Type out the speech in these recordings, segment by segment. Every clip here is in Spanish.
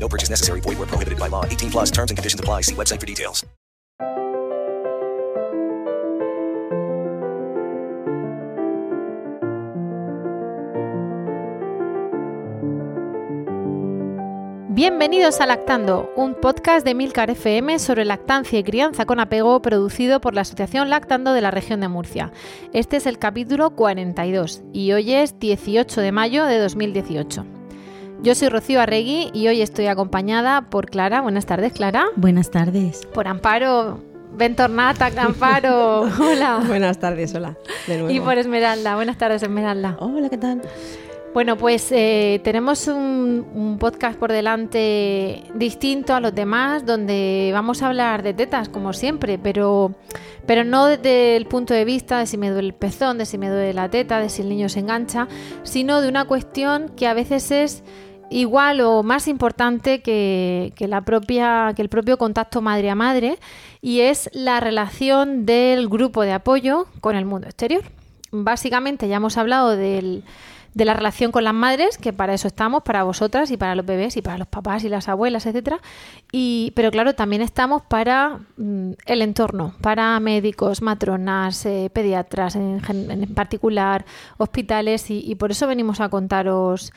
No purchase necessary. Void where prohibited by law. 18 plus terms and conditions apply. See website for details. Bienvenidos a Lactando, un podcast de Milcar FM sobre lactancia y crianza con apego producido por la Asociación Lactando de la región de Murcia. Este es el capítulo 42 y hoy es 18 de mayo de 2018. Yo soy Rocío Arregui y hoy estoy acompañada por Clara. Buenas tardes, Clara. Buenas tardes. Por Amparo. Ventornata, Amparo. Hola. Buenas tardes, hola. De nuevo. Y por Esmeralda. Buenas tardes, Esmeralda. Hola, ¿qué tal? Bueno, pues eh, tenemos un, un, podcast por delante distinto a los demás, donde vamos a hablar de tetas, como siempre, pero, pero no desde el punto de vista de si me duele el pezón, de si me duele la teta, de si el niño se engancha, sino de una cuestión que a veces es igual o más importante que, que, la propia, que el propio contacto madre a madre, y es la relación del grupo de apoyo con el mundo exterior. Básicamente ya hemos hablado del de la relación con las madres, que para eso estamos, para vosotras y para los bebés y para los papás y las abuelas, etcétera. Y, pero claro, también estamos para mm, el entorno, para médicos, matronas, eh, pediatras en, en, particular, hospitales, y, y, por eso venimos a contaros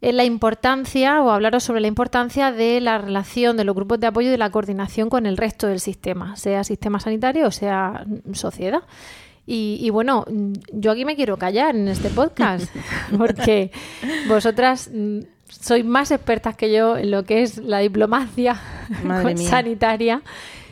la importancia o hablaros sobre la importancia de la relación de los grupos de apoyo y de la coordinación con el resto del sistema, sea sistema sanitario o sea mm, sociedad. Y, y, bueno, yo aquí me quiero callar en este podcast, porque vosotras sois más expertas que yo en lo que es la diplomacia sanitaria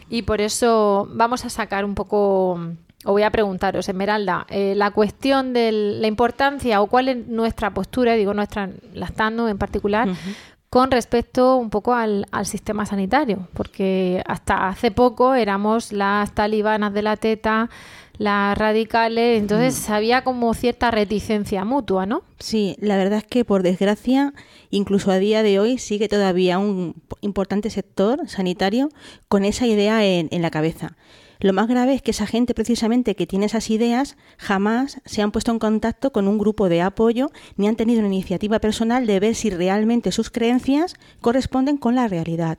y por eso vamos a sacar un poco, o voy a preguntaros, Esmeralda, eh, la cuestión de la importancia o cuál es nuestra postura, digo nuestra, lactando en particular, uh -huh con respecto un poco al, al, sistema sanitario, porque hasta hace poco éramos las talibanas de la teta, las radicales, entonces había como cierta reticencia mutua, ¿no? Sí, la verdad es que por desgracia, incluso a día de hoy sigue todavía un importante sector sanitario con esa idea en, en la cabeza. Lo más grave es que esa gente precisamente que tiene esas ideas jamás se han puesto en contacto con un grupo de apoyo ni han tenido una iniciativa personal de ver si realmente sus creencias corresponden con la realidad.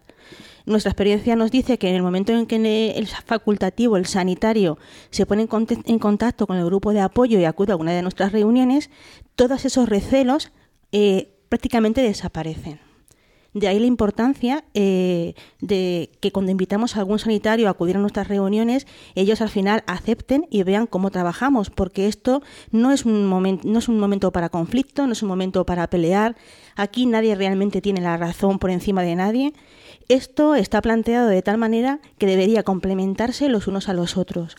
Nuestra experiencia nos dice que en el momento en que el facultativo, el sanitario, se pone en contacto con el grupo de apoyo y acude a una de nuestras reuniones, todos esos recelos eh, prácticamente desaparecen. De ahí la importancia eh, de que cuando invitamos a algún sanitario a acudir a nuestras reuniones, ellos al final acepten y vean cómo trabajamos, porque esto no es un momento, no es un momento para conflicto, no es un momento para pelear. Aquí nadie realmente tiene la razón por encima de nadie. Esto está planteado de tal manera que debería complementarse los unos a los otros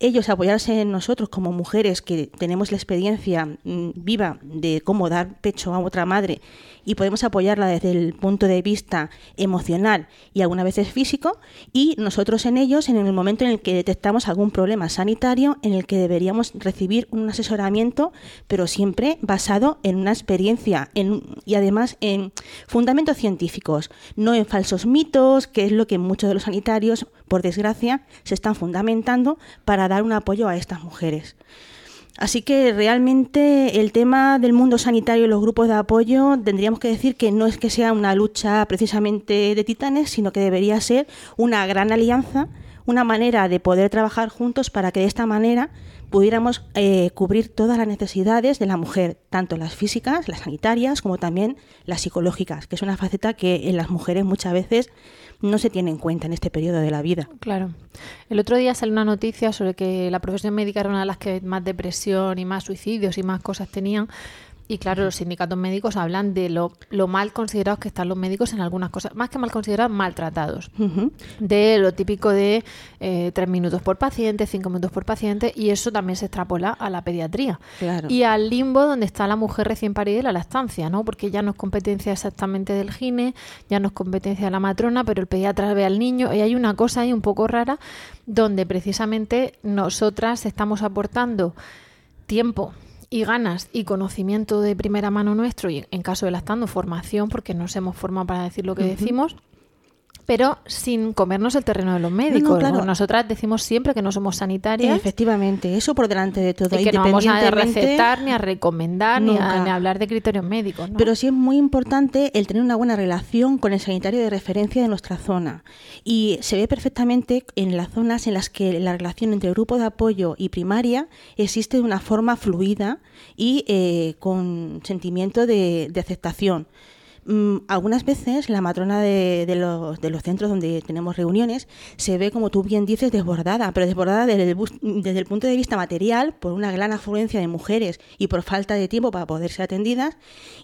ellos apoyarse en nosotros como mujeres que tenemos la experiencia mmm, viva de cómo dar pecho a otra madre y podemos apoyarla desde el punto de vista emocional y algunas veces físico y nosotros en ellos en el momento en el que detectamos algún problema sanitario en el que deberíamos recibir un asesoramiento pero siempre basado en una experiencia en, y además en fundamentos científicos, no en falsos mitos, que es lo que muchos de los sanitarios, por desgracia, se están fundamentando para dar un apoyo a estas mujeres. Así que realmente el tema del mundo sanitario y los grupos de apoyo tendríamos que decir que no es que sea una lucha precisamente de titanes, sino que debería ser una gran alianza, una manera de poder trabajar juntos para que de esta manera pudiéramos eh, cubrir todas las necesidades de la mujer, tanto las físicas, las sanitarias, como también las psicológicas, que es una faceta que en las mujeres muchas veces no se tiene en cuenta en este periodo de la vida. Claro. El otro día salió una noticia sobre que la profesión médica era una de las que más depresión y más suicidios y más cosas tenían Y claro, los sindicatos médicos hablan de lo, lo, mal considerados que están los médicos en algunas cosas, más que mal considerados, maltratados. De lo típico de eh, tres minutos por paciente, cinco minutos por paciente, y eso también se extrapola a la pediatría. Y al limbo donde está la mujer recién parida y la lactancia, ¿no? Porque ya no es competencia exactamente del gine, ya no es competencia de la matrona, pero el pediatra ve al niño, y hay una cosa ahí un poco rara donde precisamente nosotras estamos aportando tiempo y ganas y conocimiento de primera mano nuestro y en caso de lactando formación porque nos hemos formado para decir lo que decimos pero sin comernos el terreno de los médicos. Nosotras decimos siempre que no somos sanitarias. Efectivamente, eso por delante de todo. Y que no vamos a recetar, ni a recomendar, ni a, hablar de criterios médicos. Pero sí es muy importante el tener una buena relación con el sanitario de referencia de nuestra zona. Y se ve perfectamente en las zonas en las que la relación entre grupo de apoyo y primaria existe de una forma fluida y eh, con sentimiento de aceptación. Mm, algunas veces la matrona de, los, centros donde tenemos reuniones se ve, como tú bien dices, desbordada, pero desbordada desde el, desde el punto de vista material por una gran afluencia de mujeres y por falta de tiempo para poder ser atendidas,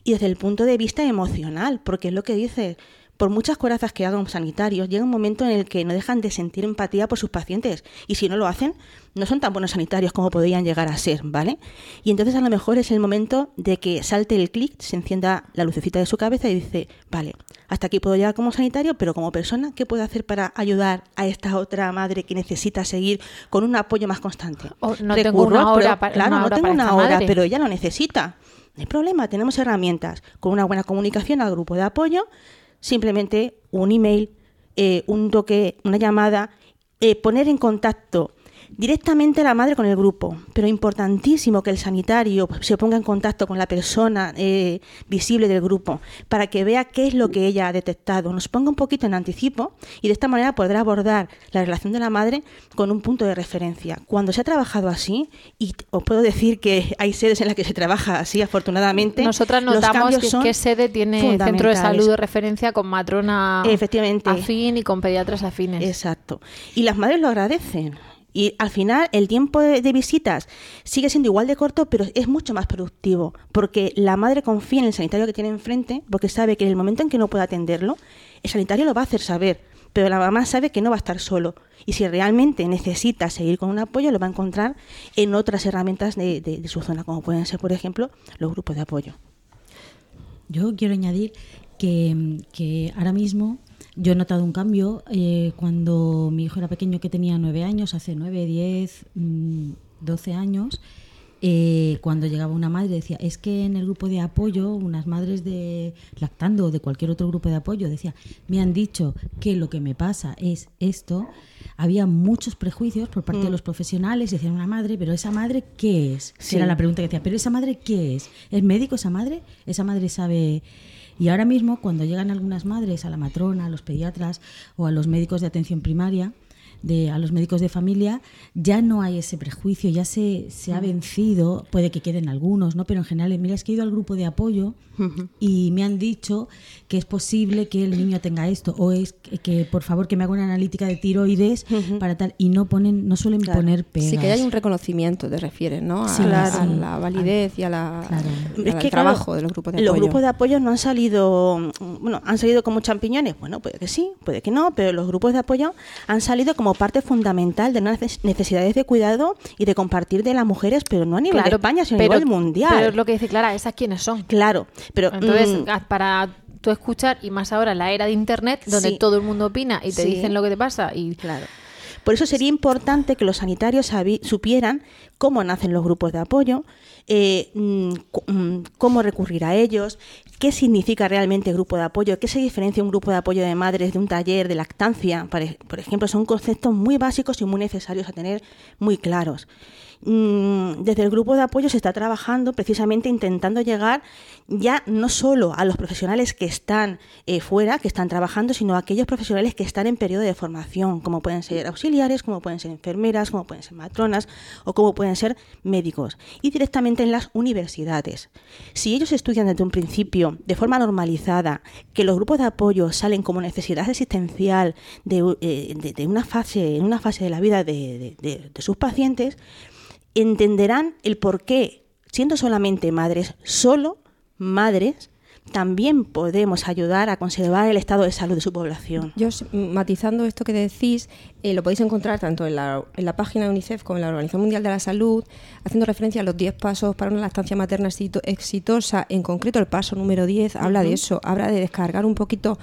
y desde el punto de vista emocional, porque es lo que dices por muchas corazas que hagan sanitarios, llega un momento en el que no dejan de sentir empatía por sus pacientes y si no lo hacen, no son tan buenos sanitarios como podrían llegar a ser, ¿vale? Y entonces a lo mejor es el momento de que salte el clic, se encienda la lucecita de su cabeza y dice, vale, hasta aquí puedo llegar como sanitario, pero como persona, ¿qué puedo hacer para ayudar a esta otra madre que necesita seguir con un apoyo más constante? no tengo una hora para, claro, no tengo una hora, pero ella lo necesita. No hay problema, tenemos herramientas con una buena comunicación al grupo de apoyo simplemente un email, eh, un toque, una llamada, eh, poner en contacto directamente la madre con el grupo, pero importantísimo que el sanitario se ponga en contacto con la persona eh, visible del grupo para que vea qué es lo que ella ha detectado, nos ponga un poquito en anticipo y de esta manera podrá abordar la relación de la madre con un punto de referencia. Cuando se ha trabajado así, y os puedo decir que hay sedes en las que se trabaja así, afortunadamente, nosotras notamos que, qué sede tiene centro de salud de referencia con matrona Efectivamente. afín y con pediatras afines. Exacto. Y las madres lo agradecen. Y al final el tiempo de, visitas sigue siendo igual de corto, pero es mucho más productivo, porque la madre confía en el sanitario que tiene enfrente, porque sabe que en el momento en que no puede atenderlo, el sanitario lo va a hacer saber, pero la mamá sabe que no va a estar solo. Y si realmente necesita seguir con un apoyo, lo va a encontrar en otras herramientas de, de su zona, como pueden ser, por ejemplo, los grupos de apoyo. Yo quiero añadir que, que ahora mismo yo he notado un cambio eh, cuando mi hijo era pequeño, que tenía nueve años, hace nueve, diez, mm, doce años. Eh, cuando llegaba una madre decía, es que en el grupo de apoyo, unas madres de lactando o de cualquier otro grupo de apoyo, decía, me han dicho que lo que me pasa es esto. Había muchos prejuicios por parte de mm. los profesionales, decían una madre, pero esa madre, ¿qué es? Era la pregunta que decía, pero esa madre, ¿qué es? ¿Es médico esa madre? ¿Esa madre sabe y ahora mismo, cuando llegan algunas madres a la matrona, a los pediatras o a los médicos de atención primaria, de, a los médicos de familia, ya no hay ese prejuicio, ya se, se ha vencido, puede que queden algunos, ¿no? pero en general, mira, es que he ido al grupo de apoyo y me han dicho que es posible que el niño tenga esto, o es que, por favor que me haga una analítica de tiroides para tal, y no ponen, no suelen poner pegas. Sí, que hay un reconocimiento, te refieres, ¿no? A, la, validez y a la, al trabajo de los grupos de apoyo. Los grupos de apoyo no han salido, bueno, han salido como champiñones, bueno, puede que sí, puede que no, pero los grupos de apoyo han salido como parte fundamental de unas necesidades de cuidado y de compartir de las mujeres, pero no a nivel de España, sino a nivel mundial. Pero es lo que dice Clara, ¿esas quiénes son? Claro, pero... Entonces, mm, para tú escuchar, y más ahora la era de Internet, donde todo el mundo opina y te dicen lo que te pasa y... Claro. Por eso sería importante que los sanitarios supieran cómo nacen los grupos de apoyo, eh, mm, mm, cómo recurrir a ellos, qué significa realmente grupo de apoyo, qué se diferencia un grupo de apoyo de madres de un taller de lactancia, por ejemplo, son conceptos muy básicos y muy necesarios a tener muy claros. Mm, desde el grupo de apoyo se está trabajando precisamente intentando llegar ya no solo a los profesionales que están eh, fuera, que están trabajando, sino a aquellos profesionales que están en periodo de formación, como pueden ser auxiliares, como pueden ser enfermeras, como pueden ser matronas o como pueden ser médicos, y directamente en las universidades. Si ellos estudian desde un principio de forma normalizada, que los grupos de apoyo salen como necesidad existencial de, eh, una, fase, una fase de la vida de sus pacientes, entenderán el por qué siendo solamente madres, solo madres, también podemos ayudar a conservar el estado de salud de su población. Yo, matizando esto que decís, eh, lo podéis encontrar tanto en la, en la, página de UNICEF como en la Organización Mundial de la Salud, haciendo referencia a los 10 pasos para una lactancia materna exitosa. En concreto, el paso número 10 habla de eso, habla de descargar un poquito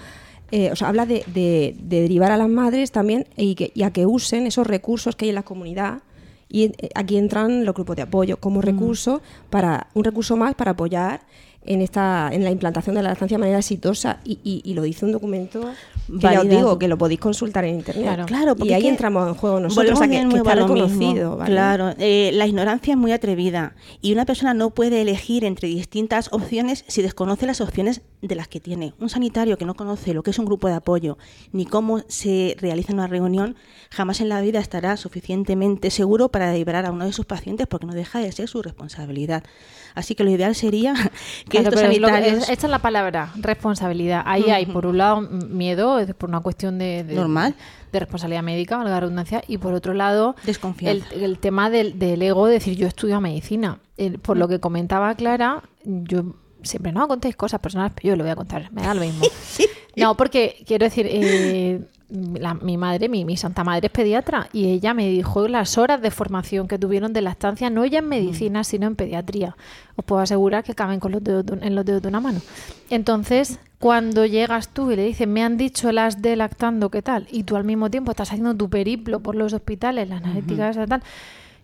eh, o sea, habla de, de, derivar a las madres también y, que, y, a que usen esos recursos que hay en la comunidad. Y eh, aquí entran los grupos de apoyo como recurso para un recurso más para apoyar en esta en la implantación de la lactancia de manera exitosa y, y, lo dice un documento que ya os digo que lo podéis consultar en internet. Claro, y ahí entramos en juego nosotros que, que está reconocido claro eh, la ignorancia es muy atrevida y una persona no puede elegir entre distintas opciones si desconoce las opciones de las que tiene. Un sanitario que no conoce lo que es un grupo de apoyo ni cómo se realiza una reunión jamás en la vida estará suficientemente seguro para liberar a uno de sus pacientes porque no deja de ser su responsabilidad. Así que lo ideal sería que sanitarios... esta es la palabra, responsabilidad. Ahí hay, por un lado, miedo, por una cuestión de... Normal de responsabilidad médica, la redundancia, y por otro lado, Desconfianza. El, tema del, del, ego, decir yo estudio medicina. por lo que comentaba Clara, yo siempre no contéis cosas personales, pero yo lo voy a contar, me da lo mismo. No, porque quiero decir, eh, mi madre, mi, mi, santa madre es pediatra y ella me dijo las horas de formación que tuvieron de la estancia, no ya en medicina, mm. sino en pediatría. Os puedo asegurar que caben con los dedos en los dedos de una mano. Entonces, cuando llegas tú y le dices, me han dicho las de lactando, ¿qué tal? Y tú al mismo tiempo estás haciendo tu periplo por los hospitales, las analíticas y tal,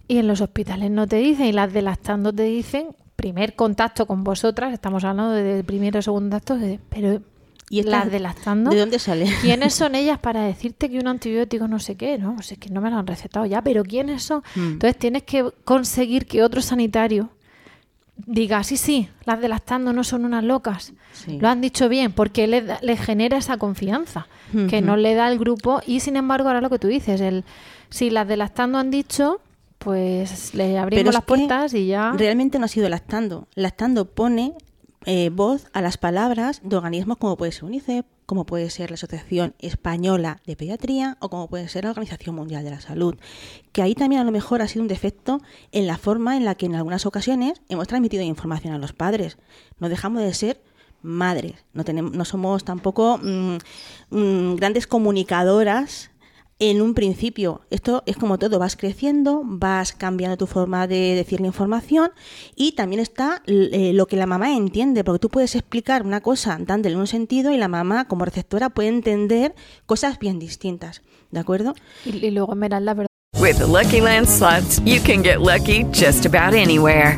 y en los hospitales no te dicen, y las de lactando te dicen, primer contacto con vosotras, estamos hablando de primero o segundo acto, pero ¿Y las de lactando? ¿De dónde sale? ¿Quiénes son ellas para decirte que un antibiótico no sé qué? No, es que no me lo han recetado ya, pero ¿quiénes son? Hmm. Entonces tienes que conseguir que otro sanitario diga, sí, sí, las de lactando no son unas locas. Lo han dicho bien, porque le, genera esa confianza que no le da el grupo. Y sin embargo, ahora lo que tú dices, el si las de lactando han dicho, pues le abrimos las puertas y ya. Realmente no ha sido lactando. Lactando pone eh, voz a las palabras de organismos como puede ser UNICEF, como puede ser la Asociación Española de Pediatría o como puede ser la Organización Mundial de la Salud. Que ahí también a lo mejor ha sido un defecto en la forma en la que en algunas ocasiones hemos transmitido información a los padres. No dejamos de ser madres, no, tenemos, no somos tampoco mm, mm, grandes comunicadoras en un principio. Esto es como todo, vas creciendo, vas cambiando tu forma de decir la información y también está eh, lo que la mamá entiende, porque tú puedes explicar una cosa dándole un sentido y la mamá como receptora puede entender cosas bien distintas, ¿de acuerdo? Y, luego la verdad. With Lucky Land slots, you can get lucky just about anywhere.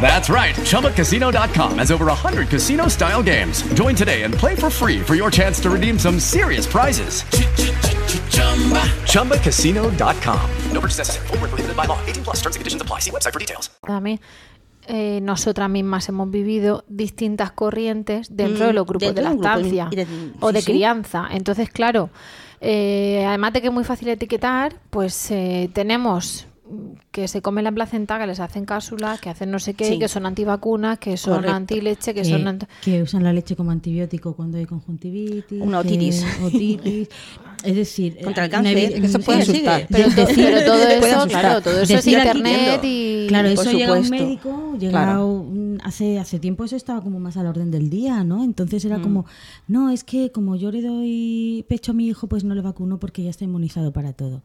That's right. ChumbaCasino.com has over 100 casino style games. Join today and play for free for your chance to redeem some serious prizes. ChumbaCasino.com. No purchase necessary. Full prohibited by law. 18 plus terms and conditions apply. See website for details. Eh, nosotras mismas hemos vivido distintas corrientes dentro mm, de los grupos de lactancia de, o de sí, crianza. Sí. Entonces, claro, eh, además de que es muy fácil etiquetar, pues eh, tenemos que se comen la placenta, que les hacen cápsulas, que hacen no sé qué, que son antivacunas, que son Correcto. antileche, que, que son que usan la leche como antibiótico cuando hay conjuntivitis, una otitis, otitis. es decir, contra el cáncer, que se puede asustar. Pero, todo, pero todo eso, claro, todo eso es internet y claro, eso llega a un médico, llega claro. hace hace tiempo eso estaba como más al orden del día, ¿no? Entonces era mm. como, no, es que como yo le doy pecho a mi hijo, pues no le vacuno porque ya está inmunizado para todo.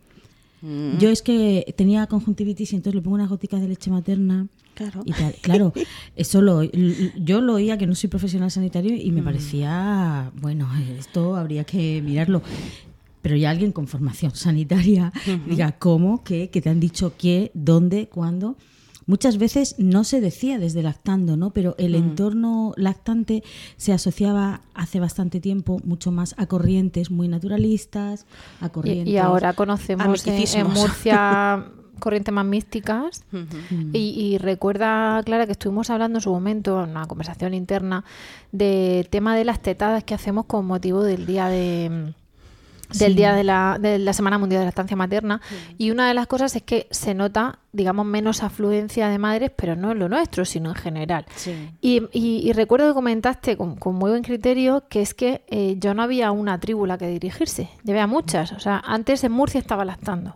Yo es que tenía conjuntivitis y entonces le pongo unas goticas de leche materna. Claro. Y tal. Claro, eso lo, yo lo oía que no soy profesional sanitario y me parecía, bueno, esto habría que mirarlo. Pero ya alguien con formación sanitaria diga cómo, qué, que te han dicho qué, dónde, cuándo. Muchas veces no se decía desde lactando, ¿no? Pero el entorno lactante se asociaba hace bastante tiempo mucho más a corrientes muy naturalistas, a corrientes... Y, y ahora conocemos en. Murcia corrientes más místicas y, y recuerda, Clara, que estuvimos hablando en su momento, en una conversación interna, del tema de las tetadas que hacemos con motivo del día de del Sí. día de la, de la Semana Mundial de la Estancia Materna y una de las cosas es que se nota, digamos, menos afluencia de madres, pero no en lo nuestro, sino en general. Y, y- y recuerdo que comentaste con, con muy buen criterio que es que eh, yo no había una tribu a la que dirigirse, ya había muchas. O sea, antes en Murcia estaba lactando.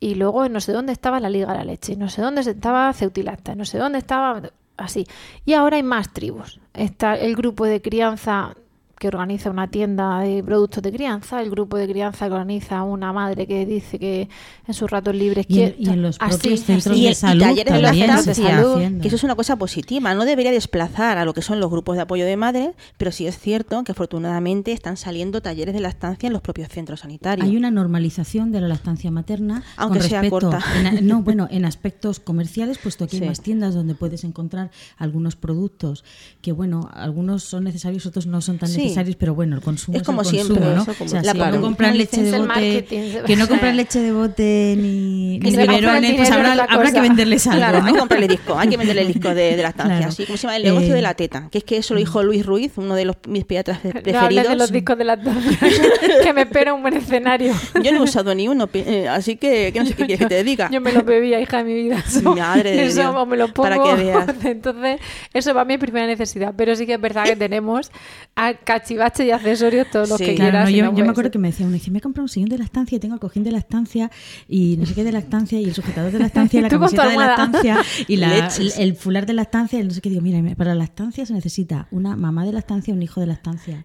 Y luego en no sé dónde estaba la Liga de la Leche, no sé dónde estaba Ceutilacta, no sé dónde estaba así. Y ahora hay más tribus. Está el grupo de crianza que organiza una tienda de productos de crianza, el grupo de crianza que organiza una madre que dice que en sus ratos libres Y en- quiere... y en los así, propios centros así. de salud talleres de también se salud, que eso es una cosa positiva, no debería desplazar a lo que son los grupos de apoyo de madres, pero sí es cierto que afortunadamente están saliendo talleres de lactancia en los propios centros sanitarios. Hay una normalización de la lactancia materna Aunque con sea respecto corta. en no bueno en aspectos comerciales puesto que Sí. hay más tiendas donde puedes encontrar algunos productos que bueno algunos son necesarios otros no son tan Sí. necesarios pero bueno el consumo Es es, como el siempre, consumo, ¿no? eso como- o sea, la si claro. no compras leche de bote que no compras leche de bote ni, ni biberones pues habrá, habrá que venderles algo Claro, ¿no? hay que comprarle disco, hay que venderle el disco de, de lactancia, Claro. así como se llama el negocio Eh, de la teta, que es que eso lo dijo Luis Ruiz, uno de los mis pediatras pre- No preferidos. de los discos de la que me espera un buen escenario. Yo no he usado ni uno, eh, así que, que no sé qué quieres que te diga. Yo me lo bebía, hija de mi vida. Madre de eso Dios, o me lo pongo. para que veas. Entonces, eso va a mi primera necesidad. Pero sí que es verdad que tenemos a cachivache y accesorios todos los Sí. que Claro, quieras. no, y yo, no yo me acuerdo ser. que me decía uno, dice, me he comprado un sillón de lactancia y tengo el cojín de lactancia y no sé qué de lactancia y el sujetador de lactancia y la Tú con tu camiseta de almohada. lactancia y la- el, el fular de lactancia y no sé qué. Digo, mira, para la lactancia se necesita una mamá de lactancia y un hijo de lactancia.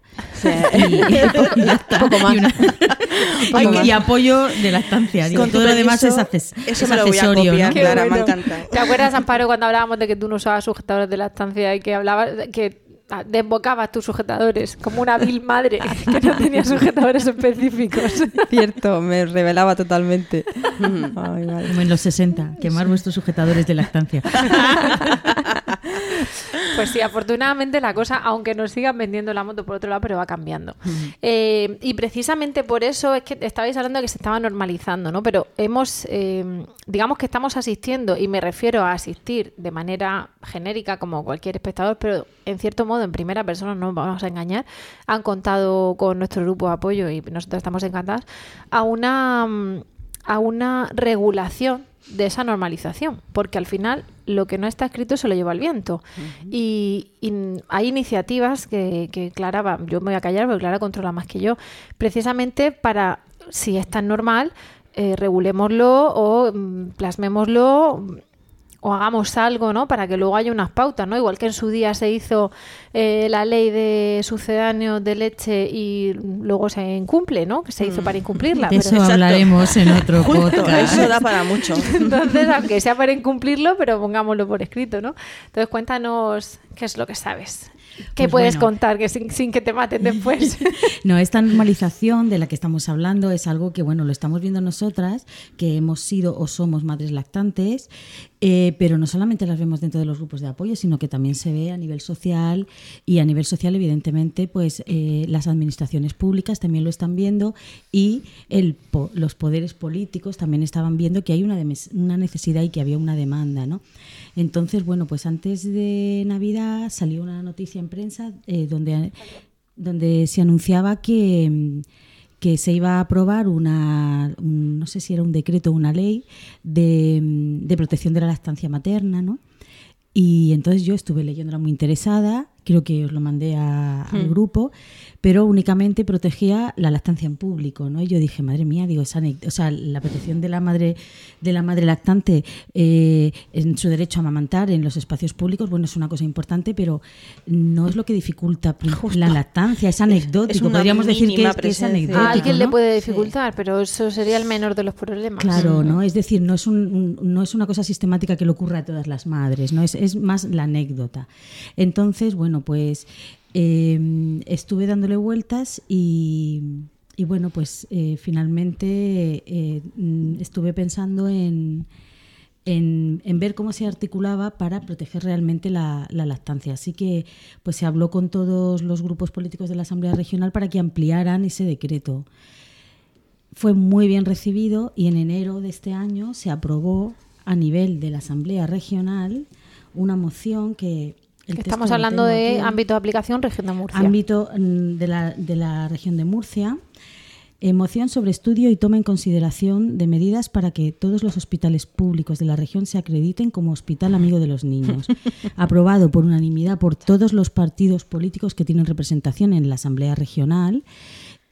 Y, y ya está. Poco más. Y, una- Poco y- más. y apoyo de lactancia. Digo, Con todo lo demás es, acces- eso es me lo voy a accesorio. copiar. ¿Te acuerdas, Amparo, cuando hablábamos de que tú no usabas sujetadores de lactancia y que hablabas que ah, desbocabas tus sujetadores como una vil madre que no tenía sujetadores específicos? Cierto, me revelaba totalmente. Ay. Como en los 60, quemar vuestros sujetadores de lactancia. Pues sí, afortunadamente la cosa, aunque nos sigan vendiendo la moto por otro lado, pero va cambiando. Eh, y precisamente por eso es que estabais hablando de que se estaba normalizando, ¿no? Pero hemos, eh, digamos que estamos asistiendo, y me refiero a asistir de manera genérica como cualquier espectador, pero en cierto modo en primera persona, no nos vamos a engañar, han contado con nuestro grupo de apoyo y nosotros estamos encantadas, a una, mm, a una regulación de esa normalización, porque al final lo que no está escrito se lo lleva el viento. y, y hay iniciativas que, que Clara, va- yo me voy a callar porque Clara controla más que yo, precisamente para, si es tan normal, eh, regulémoslo o mm, plasmémoslo o hagamos algo, ¿no? Para que luego haya unas pautas, ¿no? Igual que en su día se hizo eh, la ley de sucedáneos de leche y luego se incumple, ¿no? Que se hizo para incumplirla. De pero- eso hablaremos en otro podcast. eso da para mucho. entonces, aunque sea para incumplirlo, pero pongámoslo por escrito, ¿no? Entonces, cuéntanos qué es lo que sabes. ¿Qué Pues puedes bueno. contar que sin, sin que te maten después? No, esta normalización de la que estamos hablando es algo que, bueno, lo estamos viendo nosotras, que hemos sido o somos madres lactantes, eh, pero no solamente las vemos dentro de los grupos de apoyo, sino que también se ve a nivel social y a nivel social, evidentemente, pues eh, las administraciones públicas también lo están viendo y el po- los poderes políticos también estaban viendo que hay una, una necesidad y que había una demanda, ¿no? Entonces, bueno, pues antes de Navidad salió una noticia en prensa eh, donde donde se anunciaba que, que se iba a aprobar una, un- no sé si era un decreto o una ley de, de protección de la lactancia materna, ¿no? Y entonces yo estuve leyéndola muy interesada, creo que os lo mandé a- al grupo, pero únicamente protegía la lactancia en público, ¿no? Y yo dije, madre mía, digo, esa, o sea, la protección de la madre de la madre lactante eh, en su derecho a amamantar en los espacios públicos, bueno, es una cosa importante, pero no es lo que dificulta pri- la lactancia, es anecdótico, podríamos decir que es, que es anecdótico. a alguien ¿no? le puede dificultar, pero eso sería el menor de los problemas. Claro, ¿no? Es decir, no es, un, un- no es una cosa sistemática que le ocurra a todas las madres, ¿no? Es, es más la anécdota. Entonces, bueno, pues eh, estuve dándole vueltas y, bueno, pues eh, finalmente eh, mm, estuve pensando en, en, en ver cómo se articulaba para proteger realmente la, la lactancia. Así que pues se habló con todos los grupos políticos de la Asamblea Regional para que ampliaran ese decreto. Fue muy bien recibido y en enero de este año se aprobó a nivel de la Asamblea Regional una moción que... Estamos hablando de ámbito de aplicación región de Murcia. ámbito mm, de la, de la región de Murcia. moción sobre estudio y toma en consideración de medidas para que todos los hospitales públicos de la región se acrediten como hospital amigo de los niños. Aprobado por unanimidad por todos los partidos políticos que tienen representación en la Asamblea Regional,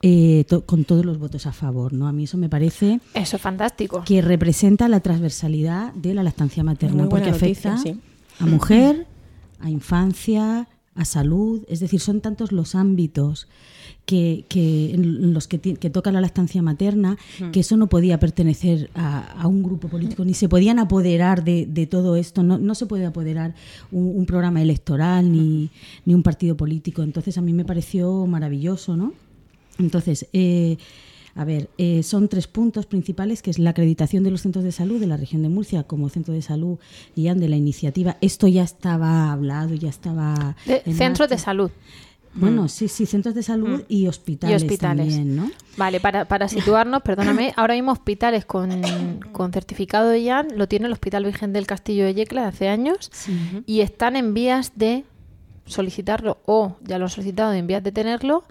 eh, to- con todos los votos a favor. ¿no? A mí eso me parece Eso es fantástico. que representa la transversalidad de la lactancia materna, porque afecta noticia, sí. a mujer, a infancia, a salud, es decir, son tantos los ámbitos que, que en los que, que toca la lactancia materna que eso no podía pertenecer a, a un grupo político, ni se podían apoderar de, de todo esto, no, no se puede apoderar un, un programa electoral ni, ni un partido político. Entonces a mí me pareció maravilloso, ¿no? Entonces, eh, a ver, eh, son tres puntos principales, que es la acreditación de los centros de salud de la región de Murcia como centro de salud y de la iniciativa. Esto ya estaba hablado, ya estaba... De- centros de salud. Bueno, sí, sí, centros de salud y Y hospitales, hospitales. también, ¿no? Vale, para, para situarnos, perdóname, ahora mismo hospitales con, con certificado de IAN lo tiene el Hospital Virgen del Castillo de Yecla de hace años y están en vías de solicitarlo o ya lo han solicitado en vías de tenerlo.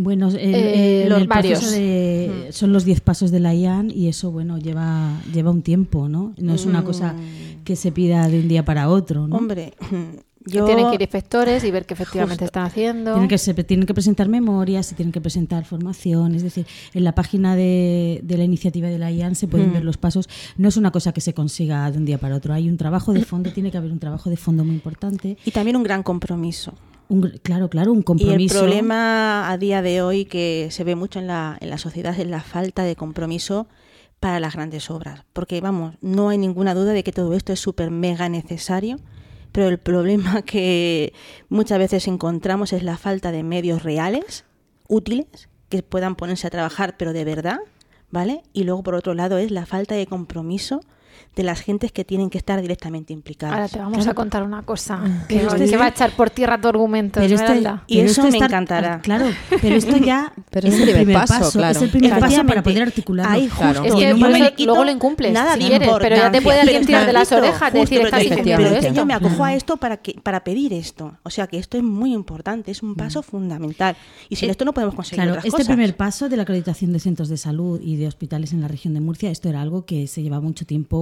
Bueno, el, Eh, el- los el varios. de- son los 10 pasos de la IAN y eso, bueno, lleva, lleva un tiempo, ¿no? No es una cosa que se pida de un día para otro, ¿no? Hombre, yo... tienen que ir inspectores y ver que efectivamente Justo. están haciendo. Tienen que, se, tienen que presentar memorias, se tienen que presentar formación, es decir, en la página de, de la iniciativa de la IAN se pueden ver los pasos. No es una cosa que se consiga de un día para otro. Hay un trabajo de fondo, tiene que haber un trabajo de fondo muy importante. Y también un gran compromiso. Un claro, claro, un Y compromiso. el problema a día de hoy que se ve mucho en la, en la sociedad es la falta de compromiso para las grandes obras. Porque, vamos, no hay ninguna duda de que todo esto es súper mega necesario, pero el problema que muchas veces encontramos es la falta de medios reales, útiles, que puedan ponerse a trabajar, pero de verdad, ¿vale? Y luego, por otro lado, es la falta de compromiso de las gentes que tienen que estar directamente implicadas. Ahora te vamos a contar una cosa que, Pero que esto- va a echar por tierra tu argumento, Pero Esmeralda. Y pero eso me está- encantará. Claro, pero esto ya Pero es es el el primer paso, paso, claro. es el primer paso para poder articularlo. Ahí Claro. justo. Es que no me eso le quito luego lo incumples, Nada si quieres, pero ya te puede alguien tirar de las orejas de justo, decir, pero estás diciendo pero es que esto. yo me acojo a Claro. esto para que para pedir esto. O sea que esto es muy importante, es un paso fundamental. Y sin Eh, esto no podemos conseguir Claro, otras este cosas. primer paso de la acreditación de centros de salud y de hospitales en la región de Murcia, esto era algo que se llevaba mucho tiempo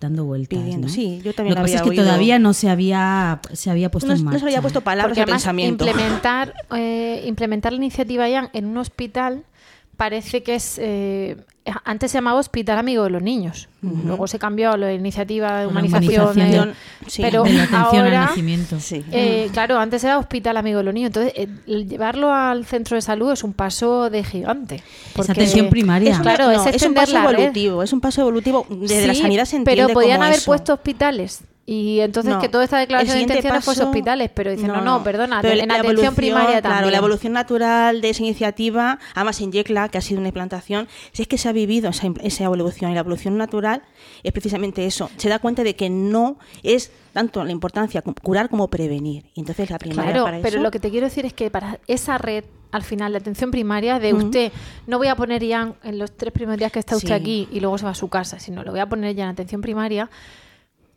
dando vueltas. Pidiendo, ¿no? sí, yo también Lo que pasa es que oído. todavía no se había, se había puesto no, en no marcha. se había puesto palabras Porque además pensamiento. implementar, eh, implementar la iniciativa ya en un hospital parece que es... eh, antes se llamaba Hospital Amigo de los Niños. Luego se cambió a la iniciativa de La humanización. humanización eh, sí, pero de la atención al ahora... nacimiento. Sí. eh, claro, antes era Hospital Amigo de los Niños. Entonces, eh, el llevarlo al centro de salud es un paso de gigante. Es atención primaria. Es, Claro, no, es es un paso evolutivo, es un paso evolutivo desde la sanidad se entiende Pero podían como haber eso. puesto hospitales. Y entonces No, que toda esta declaración de intenciones paso- hospitales, pero dicen, no, no, perdona, Pero en la atención evolución, primaria también. Claro, la evolución natural de esa iniciativa, además en Yecla, que ha sido una implantación, si es que se ha vivido esa, esa evolución y la evolución natural es precisamente eso. Se da cuenta de que no es tanto la importancia cu- curar como prevenir. Y entonces la primaria Claro, para pero eso- lo que te quiero decir es que para esa red, al final, de atención primaria, de usted, no voy a poner ya en los tres primeros días que está usted Sí. aquí y luego se va a su casa, sino lo voy a poner ya en atención primaria.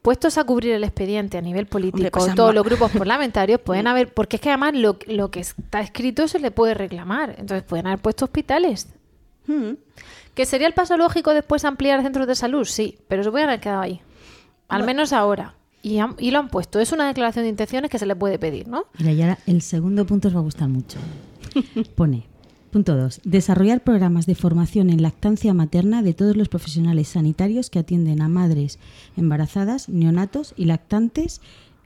Puestos a cubrir el expediente a nivel político, Hombre, pasa todos los grupos parlamentarios pueden haber, porque es que además lo, lo que está escrito se le puede reclamar. Entonces pueden haber puesto hospitales. Mm. ¿Que sería el paso lógico después ampliar centros de salud? Sí, pero se pueden haber quedado ahí. Al menos ahora. Y, han- y lo han puesto. Es una declaración de intenciones que se le puede pedir, ¿no? Mira, y ahora el segundo punto os va a gustar mucho. Pone, punto 2, desarrollar programas de formación en lactancia materna de todos los profesionales sanitarios que atienden a madres embarazadas, neonatos y lactantes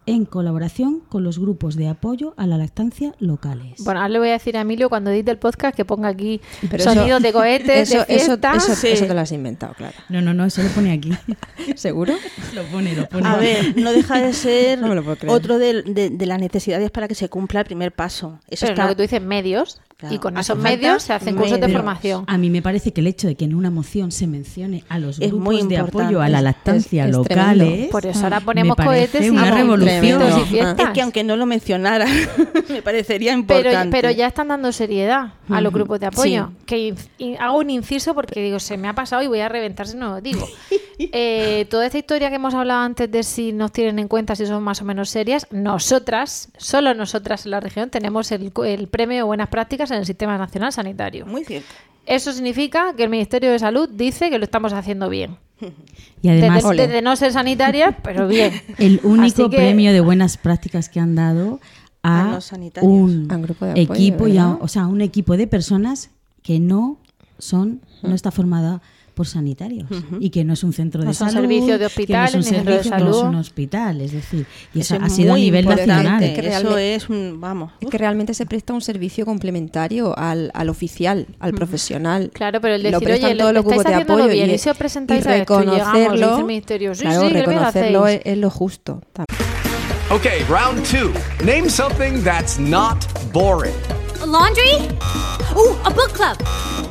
en colaboración con los grupos de apoyo a la lactancia locales. Bueno, ahora le voy a decir a Emilio cuando edite el podcast que ponga aquí Pero sonidos eso- de cohetes, eso, de eso, fiesta. eso, Sí. eso te lo has inventado, claro. No, no, no, eso lo pone aquí. ¿Seguro? lo pone, lo pone. A ver, no deja de ser No me lo puedo creer. otro de, de- de las necesidades para que se cumpla el primer paso. Eso Pero está lo que tú dices, medios. y con esos falta medios se hacen cursos de formación. A mí me parece que el hecho de que en una moción se mencione a los Es grupos muy de apoyo a la lactancia es- es locales. tremendo. Por eso ahora me ponemos cohetes y una revolución. Tremendo. y fiestas. Es que aunque no lo mencionara, me parecería pero, importante. pero ya están dando seriedad a los Ujú. grupos de apoyo. Sí. Que in- hago un inciso porque digo, se me ha pasado y voy a reventar si no lo digo. Eh, toda esta historia que hemos hablado antes de si nos tienen en cuenta, si son más o menos serias, nosotras, solo nosotras en la región, tenemos el, co- el premio de buenas prácticas en el Sistema Nacional Sanitario. Muy cierto. Eso significa que el Ministerio de Salud dice que lo estamos haciendo bien. Y además, desde, desde no ser sanitarias, pero bien. el único que- premio de buenas prácticas que han dado A un A un grupo de apoyo, equipo y a- o sea, un equipo de personas que no son, no está formada por sanitarios y que no es un centro de No salud, servicios de que no hospital, es un centro de servicio, que no es salud. un hospital, es decir, y Eso eso ha sido a nivel nacional. Es que Eso realmente- es un, vamos. Es que realmente se presta un servicio complementario al, al oficial, al profesional. Claro, pero el Lo decir, prestan oye, lo, todos los grupos de apoyo bien y, y si os presentáis y a esto y reconocerlo, sí, claro, sí, lo reconocerlo es, es lo justo. Okay, round two. Name something that's not boring. A laundry? Ooh, a book club.